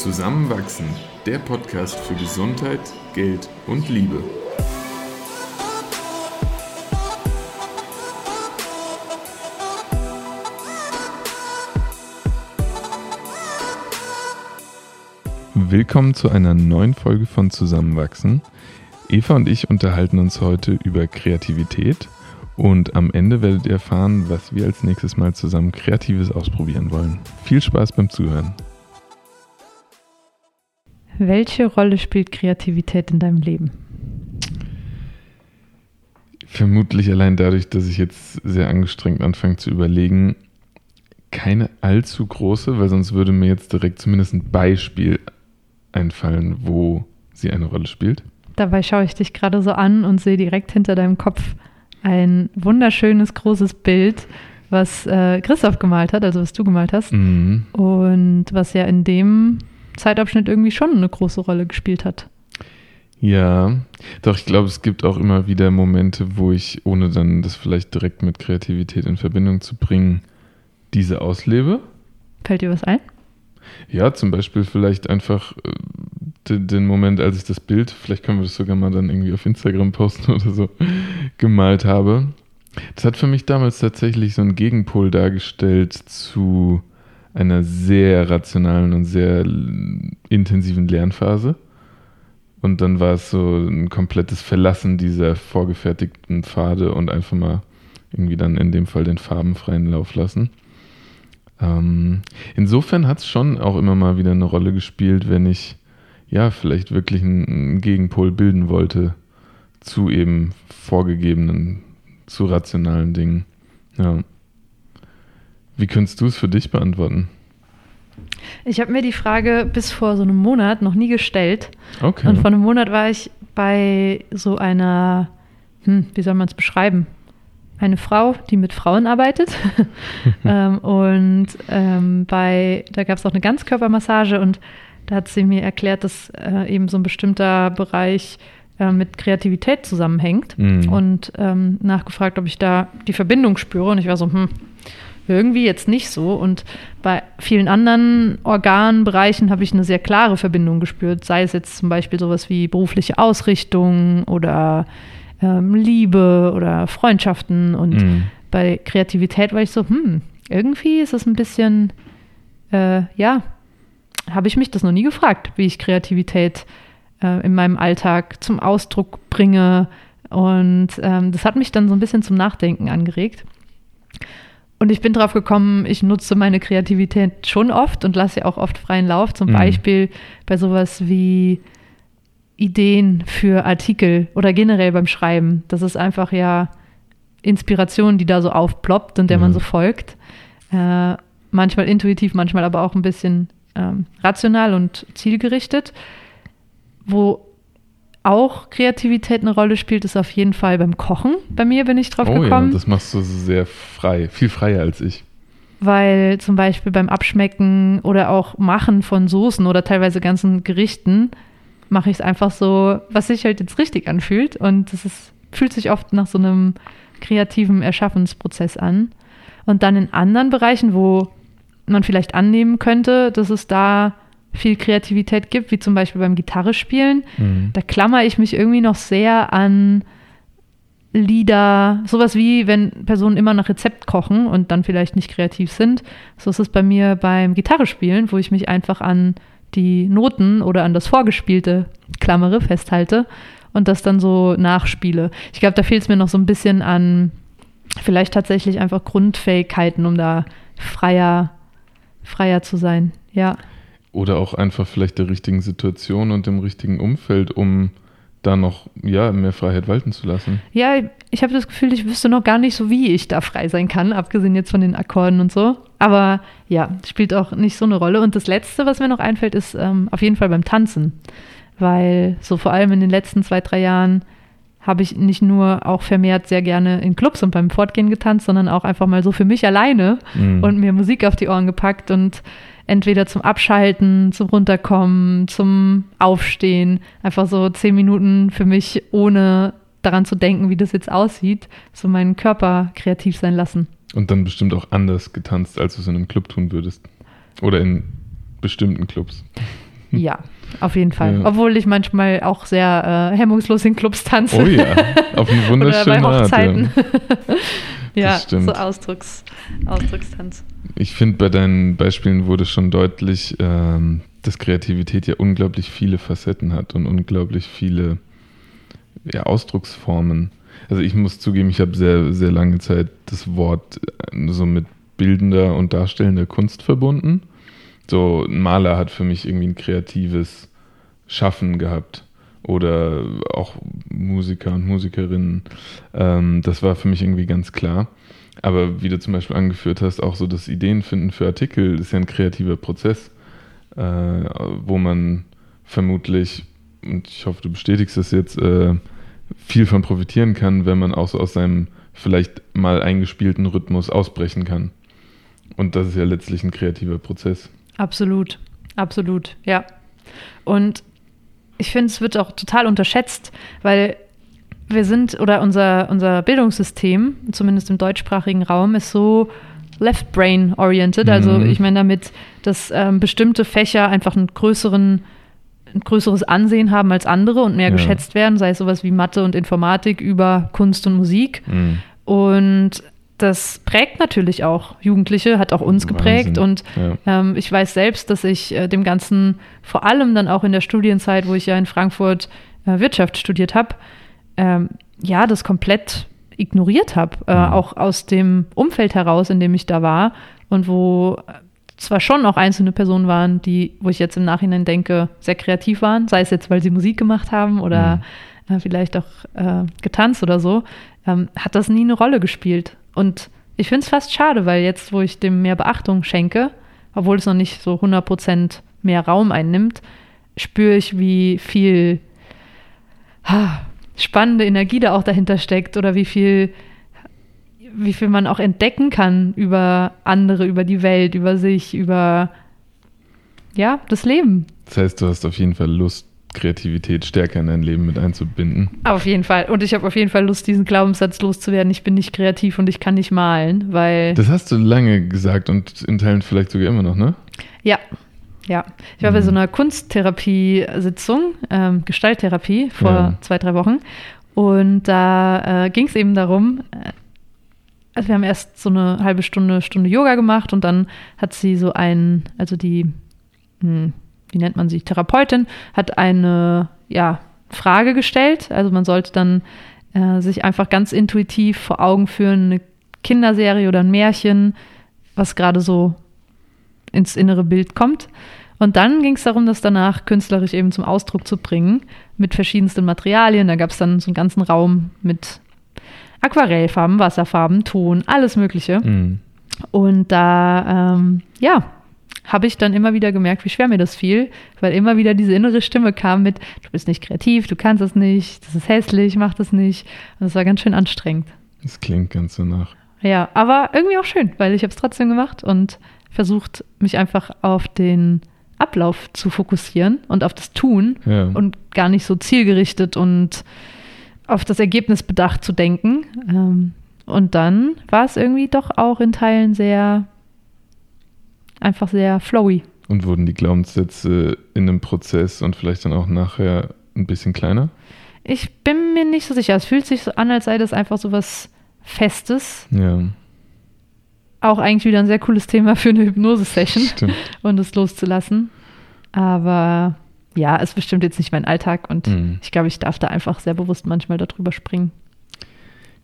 Zusammenwachsen, der Podcast für Gesundheit, Geld und Liebe. Willkommen zu einer neuen Folge von Zusammenwachsen. Eva und ich unterhalten uns heute über Kreativität und am Ende werdet ihr erfahren, was wir als nächstes Mal zusammen Kreatives ausprobieren wollen. Viel Spaß beim Zuhören. Welche Rolle spielt Kreativität in deinem Leben? Vermutlich allein dadurch, dass ich jetzt sehr angestrengt anfange zu überlegen, keine allzu große, weil sonst würde mir jetzt direkt zumindest ein Beispiel einfallen, wo sie eine Rolle spielt. Dabei schaue ich dich gerade so an und sehe direkt hinter deinem Kopf ein wunderschönes großes Bild, was äh, Christoph gemalt hat, also was du gemalt hast. Mhm. Und was ja in dem Zeitabschnitt irgendwie schon eine große Rolle gespielt hat. Ja, doch ich glaube, es gibt auch immer wieder Momente, wo ich, ohne dann das vielleicht direkt mit Kreativität in Verbindung zu bringen, diese auslebe. Fällt dir was ein? Ja, zum Beispiel vielleicht einfach äh, den, den, Moment, als ich das Bild, vielleicht können wir das sogar mal dann irgendwie auf Instagram posten oder so, gemalt habe. Das hat für mich damals tatsächlich so einen Gegenpol dargestellt zu einer sehr rationalen und sehr intensiven Lernphase. Und dann war es so ein komplettes Verlassen dieser vorgefertigten Pfade und einfach mal irgendwie dann in dem Fall den farbenfreien Lauf lassen. Ähm, insofern hat es schon auch immer mal wieder eine Rolle gespielt, wenn ich ja vielleicht wirklich einen Gegenpol bilden wollte zu eben vorgegebenen, zu rationalen Dingen. Ja. Wie könntest du es für dich beantworten? Ich habe mir die Frage bis vor so einem Monat noch nie gestellt. Okay. Und vor einem Monat war ich bei so einer, hm, wie soll man es beschreiben? Eine Frau, die mit Frauen arbeitet. ähm, und ähm, bei, da gab es auch eine Ganzkörpermassage und da hat sie mir erklärt, dass äh, eben so ein bestimmter Bereich äh, mit Kreativität zusammenhängt mhm. und ähm, nachgefragt, ob ich da die Verbindung spüre. Und ich war so, hm, irgendwie jetzt nicht so. Und bei vielen anderen Organbereichen habe ich eine sehr klare Verbindung gespürt, sei es jetzt zum Beispiel sowas wie berufliche Ausrichtung oder ähm, Liebe oder Freundschaften. Und mhm. bei Kreativität war ich so, hm, irgendwie ist es ein bisschen, äh, ja, habe ich mich das noch nie gefragt, wie ich Kreativität äh, in meinem Alltag zum Ausdruck bringe. Und ähm, das hat mich dann so ein bisschen zum Nachdenken angeregt. Und ich bin drauf gekommen, ich nutze meine Kreativität schon oft und lasse ja auch oft freien Lauf. Zum mhm. Beispiel bei sowas wie Ideen für Artikel oder generell beim Schreiben. Das ist einfach ja Inspiration, die da so aufploppt und der mhm. man so folgt. Äh, manchmal intuitiv, manchmal aber auch ein bisschen ähm, rational und zielgerichtet. Wo auch Kreativität eine Rolle spielt, ist auf jeden Fall beim Kochen. Bei mir bin ich drauf oh, gekommen. Ja, das machst du sehr frei, viel freier als ich. Weil zum Beispiel beim Abschmecken oder auch Machen von Soßen oder teilweise ganzen Gerichten mache ich es einfach so, was sich halt jetzt richtig anfühlt. Und das ist, fühlt sich oft nach so einem kreativen Erschaffensprozess an. Und dann in anderen Bereichen, wo man vielleicht annehmen könnte, dass es da viel Kreativität gibt, wie zum Beispiel beim Gitarre spielen. Mhm. Da klammer ich mich irgendwie noch sehr an Lieder, sowas wie, wenn Personen immer nach Rezept kochen und dann vielleicht nicht kreativ sind. So ist es bei mir beim Gitarre spielen, wo ich mich einfach an die Noten oder an das Vorgespielte klammere, festhalte und das dann so nachspiele. Ich glaube, da fehlt es mir noch so ein bisschen an vielleicht tatsächlich einfach Grundfähigkeiten, um da freier, freier zu sein. Ja. Oder auch einfach vielleicht der richtigen Situation und dem richtigen Umfeld, um da noch ja, mehr Freiheit walten zu lassen. Ja, ich habe das Gefühl, ich wüsste noch gar nicht so, wie ich da frei sein kann, abgesehen jetzt von den Akkorden und so. Aber ja, spielt auch nicht so eine Rolle. Und das Letzte, was mir noch einfällt, ist ähm, auf jeden Fall beim Tanzen. Weil so vor allem in den letzten zwei, drei Jahren habe ich nicht nur auch vermehrt sehr gerne in Clubs und beim Fortgehen getanzt, sondern auch einfach mal so für mich alleine mhm. und mir Musik auf die Ohren gepackt und entweder zum Abschalten, zum Runterkommen, zum Aufstehen, einfach so zehn Minuten für mich, ohne daran zu denken, wie das jetzt aussieht, so meinen Körper kreativ sein lassen. Und dann bestimmt auch anders getanzt, als du es in einem Club tun würdest. Oder in bestimmten Clubs. Ja, auf jeden Fall. Ja. Obwohl ich manchmal auch sehr äh, hemmungslos in Clubs tanze. Oh ja, auf eine Oder wunderschöne bei Art. Hochzeiten. Ja. ja, Das stimmt. so Ausdrucks, Ausdruckstanz. Ich finde, bei deinen Beispielen wurde schon deutlich, ähm, dass Kreativität ja unglaublich viele Facetten hat und unglaublich viele ja, Ausdrucksformen. Also ich muss zugeben, ich habe sehr, sehr lange Zeit das Wort äh, so mit bildender und darstellender Kunst verbunden. So ein Maler hat für mich irgendwie ein kreatives Schaffen gehabt. Oder auch Musiker und Musikerinnen. Ähm, das war für mich irgendwie ganz klar. Aber wie du zum Beispiel angeführt hast, auch so das Ideenfinden für Artikel ist ja ein kreativer Prozess, äh, wo man vermutlich, und ich hoffe, du bestätigst das jetzt, äh, viel von profitieren kann, wenn man auch so aus seinem vielleicht mal eingespielten Rhythmus ausbrechen kann. Und das ist ja letztlich ein kreativer Prozess. Absolut, absolut, ja. Und ich finde, es wird auch total unterschätzt, weil wir sind, oder unser, unser Bildungssystem, zumindest im deutschsprachigen Raum, ist so left-brain-oriented. Also Mhm. ich meine damit, dass ähm, bestimmte Fächer einfach einen größeren, ein größeres Ansehen haben als andere und mehr Ja. geschätzt werden, sei es sowas wie Mathe und Informatik über Kunst und Musik. Mhm. Und das prägt natürlich auch Jugendliche, hat auch uns geprägt. Wahnsinn. Und Ja. ähm, ich weiß selbst, dass ich äh, dem Ganzen vor allem dann auch in der Studienzeit, wo ich ja in Frankfurt äh, Wirtschaft studiert habe, ähm, ja, das komplett ignoriert habe. Äh, Mhm. Auch aus dem Umfeld heraus, in dem ich da war und wo zwar schon auch einzelne Personen waren, die, wo ich jetzt im Nachhinein denke, sehr kreativ waren, sei es jetzt, weil sie Musik gemacht haben oder äh, vielleicht auch äh, getanzt oder so, ähm, hat das nie eine Rolle gespielt. Und ich finde es fast schade, weil jetzt, wo ich dem mehr Beachtung schenke, obwohl es noch nicht so 100% mehr Raum einnimmt, spüre ich, wie viel ah, spannende Energie da auch dahinter steckt oder wie viel, wie viel man auch entdecken kann über andere, über die Welt, über sich, über ja, das Leben. Das heißt, du hast auf jeden Fall Lust, Kreativität stärker in dein Leben mit einzubinden. Auf jeden Fall. Und ich habe auf jeden Fall Lust, diesen Glaubenssatz loszuwerden. Ich bin nicht kreativ und ich kann nicht malen, weil. Das hast du lange gesagt und in Teilen vielleicht sogar immer noch, ne? Ja, ja. Ich war bei Mhm. so einer Kunsttherapie-Sitzung, ähm, Gestalttherapie vor Ja. zwei, drei Wochen. Und da äh, ging es eben darum, äh, also wir haben erst so eine halbe Stunde, Stunde Yoga gemacht und dann hat sie so ein, also die, hm, wie nennt man sie, Therapeutin, hat eine, ja, Frage gestellt. Also man sollte dann äh, sich einfach ganz intuitiv vor Augen führen, eine Kinderserie oder ein Märchen, was gerade so ins innere Bild kommt. Und dann ging es darum, das danach künstlerisch eben zum Ausdruck zu bringen mit verschiedensten Materialien. Da gab es dann so einen ganzen Raum mit Aquarellfarben, Wasserfarben, Ton, alles Mögliche. Mhm. Und da, ähm, ja, habe ich dann immer wieder gemerkt, wie schwer mir das fiel, weil immer wieder diese innere Stimme kam mit, du bist nicht kreativ, du kannst es nicht, das ist hässlich, mach das nicht. Und das war ganz schön anstrengend. Das klingt ganz so nach. Ja, aber irgendwie auch schön, weil ich habe es trotzdem gemacht und versucht, mich einfach auf den Ablauf zu fokussieren und auf das Tun Ja. und gar nicht so zielgerichtet und auf das Ergebnis bedacht zu denken. Ähm, und dann war es irgendwie doch auch in Teilen sehr, einfach sehr flowy. Und wurden die Glaubenssätze in einem Prozess und vielleicht dann auch nachher ein bisschen kleiner? Ich bin mir nicht so sicher. Es fühlt sich so an, als sei das einfach so was Festes. Ja, Auch eigentlich wieder ein sehr cooles Thema für eine Hypnose-Session. und es loszulassen. Aber ja, ist bestimmt jetzt nicht mein Alltag und Mhm. ich glaube, ich darf da einfach sehr bewusst manchmal darüber springen.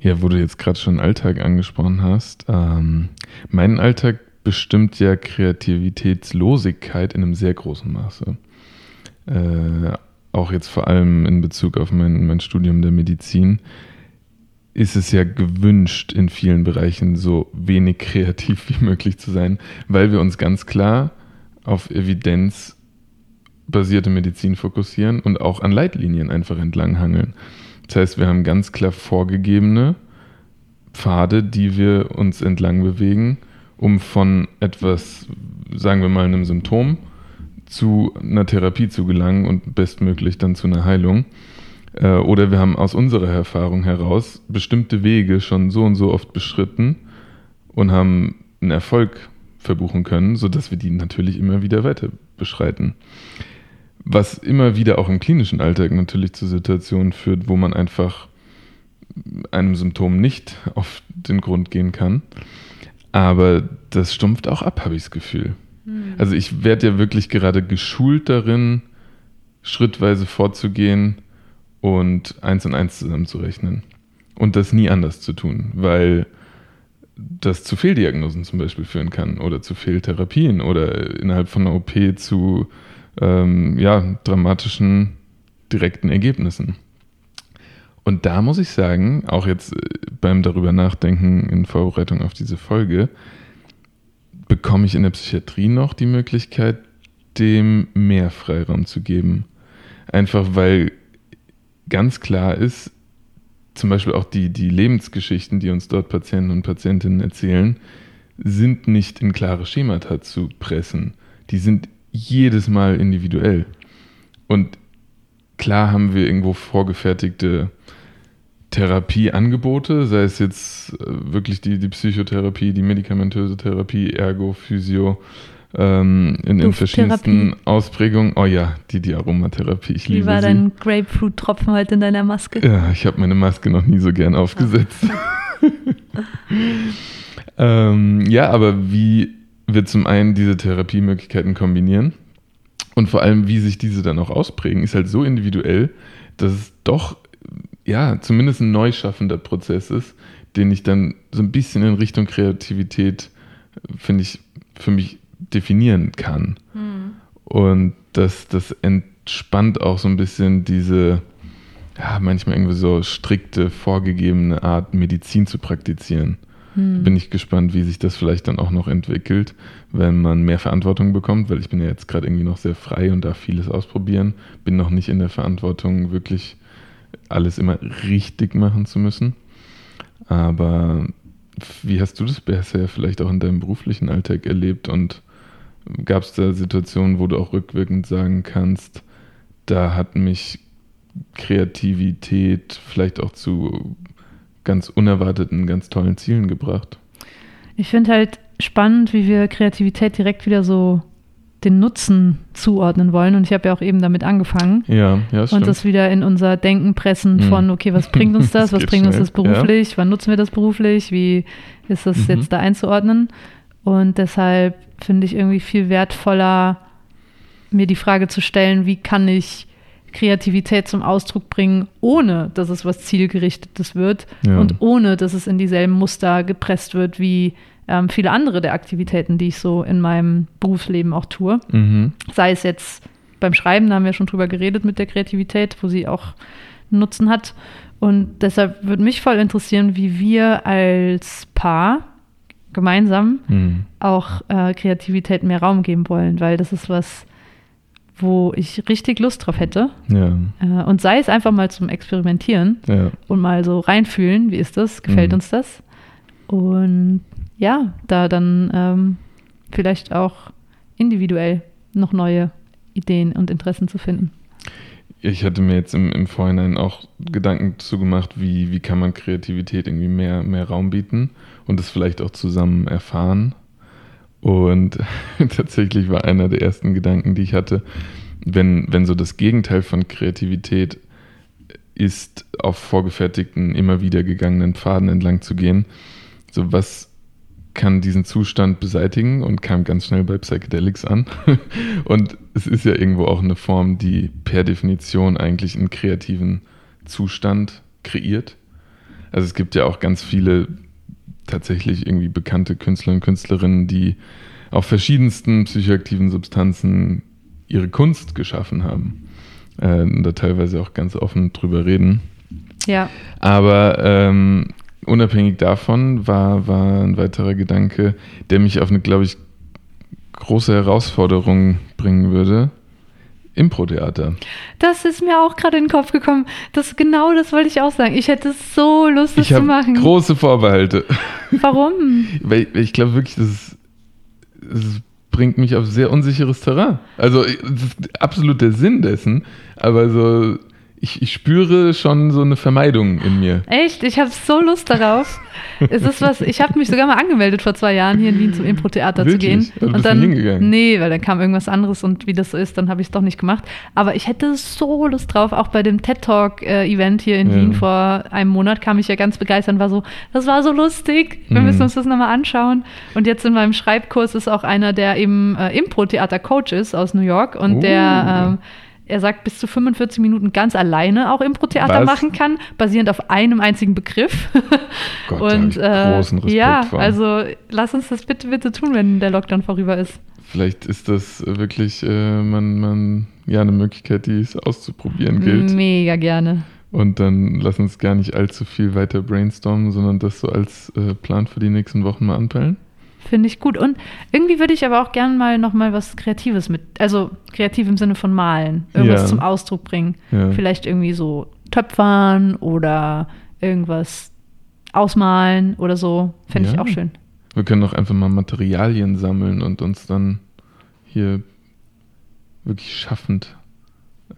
Ja, wo du jetzt gerade schon Alltag angesprochen hast. Ähm, mein Alltag bestimmt ja Kreativitätslosigkeit in einem sehr großen Maße. Äh, auch jetzt vor allem in Bezug auf mein, mein Studium der Medizin ist es ja gewünscht, in vielen Bereichen so wenig kreativ wie möglich zu sein, weil wir uns ganz klar auf evidenzbasierte Medizin fokussieren und auch an Leitlinien einfach entlanghangeln. Das heißt, wir haben ganz klar vorgegebene Pfade, die wir uns entlang bewegen, um von etwas, sagen wir mal, einem Symptom zu einer Therapie zu gelangen und bestmöglich dann zu einer Heilung. Äh, Oder wir haben aus unserer Erfahrung heraus bestimmte Wege schon so und so oft beschritten und haben einen Erfolg verbuchen können, sodass wir die natürlich immer wieder weiter beschreiten. was immer wieder auch im klinischen Alltag natürlich zu Situationen führt, wo man einfach einem Symptom nicht auf den Grund gehen kann. Aber das stumpft auch ab, habe ich das Gefühl. Mhm. Also ich werde ja wirklich gerade geschult darin, schrittweise vorzugehen und eins und eins zusammenzurechnen. Und das nie anders zu tun, weil das zu Fehldiagnosen zum Beispiel führen kann oder zu Fehltherapien oder innerhalb von einer OP zu ähm, ja, dramatischen direkten Ergebnissen. Und da muss ich sagen, auch jetzt äh, beim darüber nachdenken in Vorbereitung auf diese Folge, bekomme ich in der Psychiatrie noch die Möglichkeit, dem mehr Freiraum zu geben. Einfach weil ganz klar ist, zum Beispiel auch die, die Lebensgeschichten, die uns dort Patienten und Patientinnen erzählen, sind nicht in klare Schemata zu pressen. Die sind jedes Mal individuell. Und klar haben wir irgendwo vorgefertigte Therapieangebote, sei es jetzt äh, wirklich die, die Psychotherapie, die medikamentöse Therapie, Ergo, Physio, ähm, in, in verschiedensten Ausprägungen. Oh ja, die, die Aromatherapie, ich Wie liebe sie. Wie war dein Grapefruit-Tropfen heute in deiner Maske? Ja, ich habe meine Maske noch nie so gern aufgesetzt. ähm, ja, aber wie wir zum einen diese Therapiemöglichkeiten kombinieren und vor allem, wie sich diese dann auch ausprägen, ist halt so individuell, dass es doch ja, zumindest ein neu schaffender Prozess ist, den ich dann so ein bisschen in Richtung Kreativität, finde ich, für mich definieren kann. Mhm. Und das, das entspannt auch so ein bisschen diese, ja, manchmal irgendwie so strikte, vorgegebene Art, Medizin zu praktizieren. Mhm. Bin ich gespannt, wie sich das vielleicht dann auch noch entwickelt, wenn man mehr Verantwortung bekommt, weil ich bin ja jetzt gerade irgendwie noch sehr frei und darf vieles ausprobieren. Bin noch nicht in der Verantwortung, wirklich alles immer richtig machen zu müssen. Aber wie hast du das bisher vielleicht auch in deinem beruflichen Alltag erlebt und gab es da Situationen, wo du auch rückwirkend sagen kannst, da hat mich Kreativität vielleicht auch zu ganz unerwarteten, ganz tollen Zielen gebracht? Ich finde halt spannend, wie wir Kreativität direkt wieder so den Nutzen zuordnen wollen. Und ich habe ja auch eben damit angefangen. Ja, ja, Und das wieder in unser Denken pressen hm. von, okay, was bringt uns das? das was bringt schnell. uns das beruflich? Ja. Wann nutzen wir das beruflich? Wie ist das mhm. jetzt da einzuordnen? Und deshalb finde ich irgendwie viel wertvoller, mir die Frage zu stellen, wie kann ich Kreativität zum Ausdruck bringen, ohne dass es was Zielgerichtetes wird ja. und ohne dass es in dieselben Muster gepresst wird wie ähm, viele andere der Aktivitäten, die ich so in meinem Berufsleben auch tue. Mhm. Sei es jetzt beim Schreiben, da haben wir schon drüber geredet mit der Kreativität, wo sie auch Nutzen hat. Und deshalb würde mich voll interessieren, wie wir als Paar gemeinsam mhm. auch äh, Kreativität mehr Raum geben wollen, weil das ist was, wo ich richtig Lust drauf hätte. Ja. Äh, und sei es einfach mal zum Experimentieren ja. und mal so reinfühlen, wie ist das, gefällt mhm. uns das? Und ja, da dann ähm, vielleicht auch individuell noch neue Ideen und Interessen zu finden. Ich hatte mir jetzt im, im Vorhinein auch Gedanken zu gemacht, wie, wie kann man Kreativität irgendwie mehr, mehr Raum bieten und das vielleicht auch zusammen erfahren. Und tatsächlich war einer der ersten Gedanken, die ich hatte, wenn, wenn so das Gegenteil von Kreativität ist, auf vorgefertigten, immer wieder gegangenen Pfaden entlang zu gehen. So was kann diesen Zustand beseitigen und kam ganz schnell bei Psychedelics an. und es ist ja irgendwo auch eine Form, die per Definition eigentlich einen kreativen Zustand kreiert. Also es gibt ja auch ganz viele tatsächlich irgendwie bekannte Künstler und Künstlerinnen, die auf verschiedensten psychoaktiven Substanzen ihre Kunst geschaffen haben. Äh, und da teilweise auch ganz offen drüber reden. Ja. Aber ähm, unabhängig davon war, war ein weiterer Gedanke, der mich auf eine, glaube ich, große Herausforderung bringen würde. Impro-Theater. Das ist mir auch gerade in den Kopf gekommen. Das genau das wollte ich auch sagen. Ich hätte so Lust, das ich zu machen. Große Vorbehalte. Warum? Weil ich glaube wirklich, das, das bringt mich auf sehr unsicheres Terrain. Also das ist absolut der Sinn dessen, aber so ich, ich spüre schon so eine Vermeidung in mir. Echt? Ich habe so Lust darauf. es ist was, ich habe mich sogar mal angemeldet vor zwei Jahren hier in Wien zum Impro-Theater zu gehen. Also und dann, hingegangen? nee, weil dann kam irgendwas anderes und wie das so ist, dann habe ich es doch nicht gemacht. Aber ich hätte so Lust drauf, auch bei dem TED Talk-Event hier in Ja. Wien vor einem Monat kam ich ja ganz begeistert und war so, das war so lustig. Wir Mhm. müssen uns das nochmal anschauen. Und jetzt in meinem Schreibkurs ist auch einer, der eben äh, Impro-Theater-Coach ist aus New York und Oh. der ähm, er sagt, bis zu 45 Minuten ganz alleine auch Impro-Theater machen kann, basierend auf einem einzigen Begriff. Gott, und äh, großen Respekt ja, vor. also lass uns das bitte, bitte tun, wenn der Lockdown vorüber ist. Vielleicht ist das wirklich äh, man, man, ja, eine Möglichkeit, die es auszuprobieren gilt. Mega gerne. Und dann lass uns gar nicht allzu viel weiter brainstormen, sondern das so als äh, Plan für die nächsten Wochen mal anpeilen. Finde ich gut. Und irgendwie würde ich aber auch gerne mal noch mal was Kreatives mit, also kreativ im Sinne von malen, irgendwas Ja. zum Ausdruck bringen. Ja. Vielleicht irgendwie so töpfern oder irgendwas ausmalen oder so. Fände ich Ja. auch schön. Wir können doch einfach mal Materialien sammeln und uns dann hier wirklich schaffend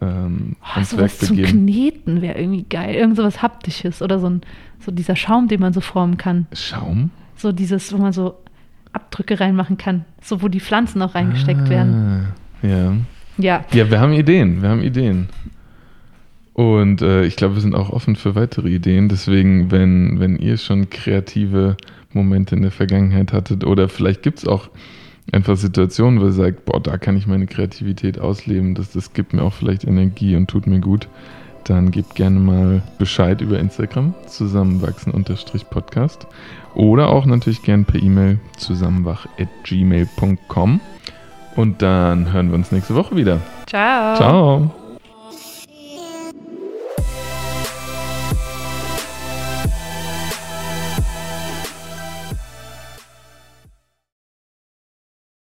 ähm, Oh, ans Werk sowas zum begeben. Kneten wäre irgendwie geil. Irgend sowas Haptisches oder so, ein, so dieser Schaum, den man so formen kann. Schaum? So dieses, wo man so Abdrücke reinmachen kann. So, wo die Pflanzen auch reingesteckt werden. Ah, Ja. Ja. Ja, wir haben Ideen, wir haben Ideen. Und äh, ich glaube, wir sind auch offen für weitere Ideen. Deswegen, wenn, wenn ihr schon kreative Momente in der Vergangenheit hattet oder vielleicht gibt es auch einfach Situationen, wo ihr sagt, boah, da kann ich meine Kreativität ausleben, das, das gibt mir auch vielleicht Energie und tut mir gut, dann gebt gerne mal Bescheid über Instagram, zusammenwachsen-podcast oder auch natürlich gern per E-Mail zusammenwach.gmail.com und dann hören wir uns nächste Woche wieder. Ciao. Ciao.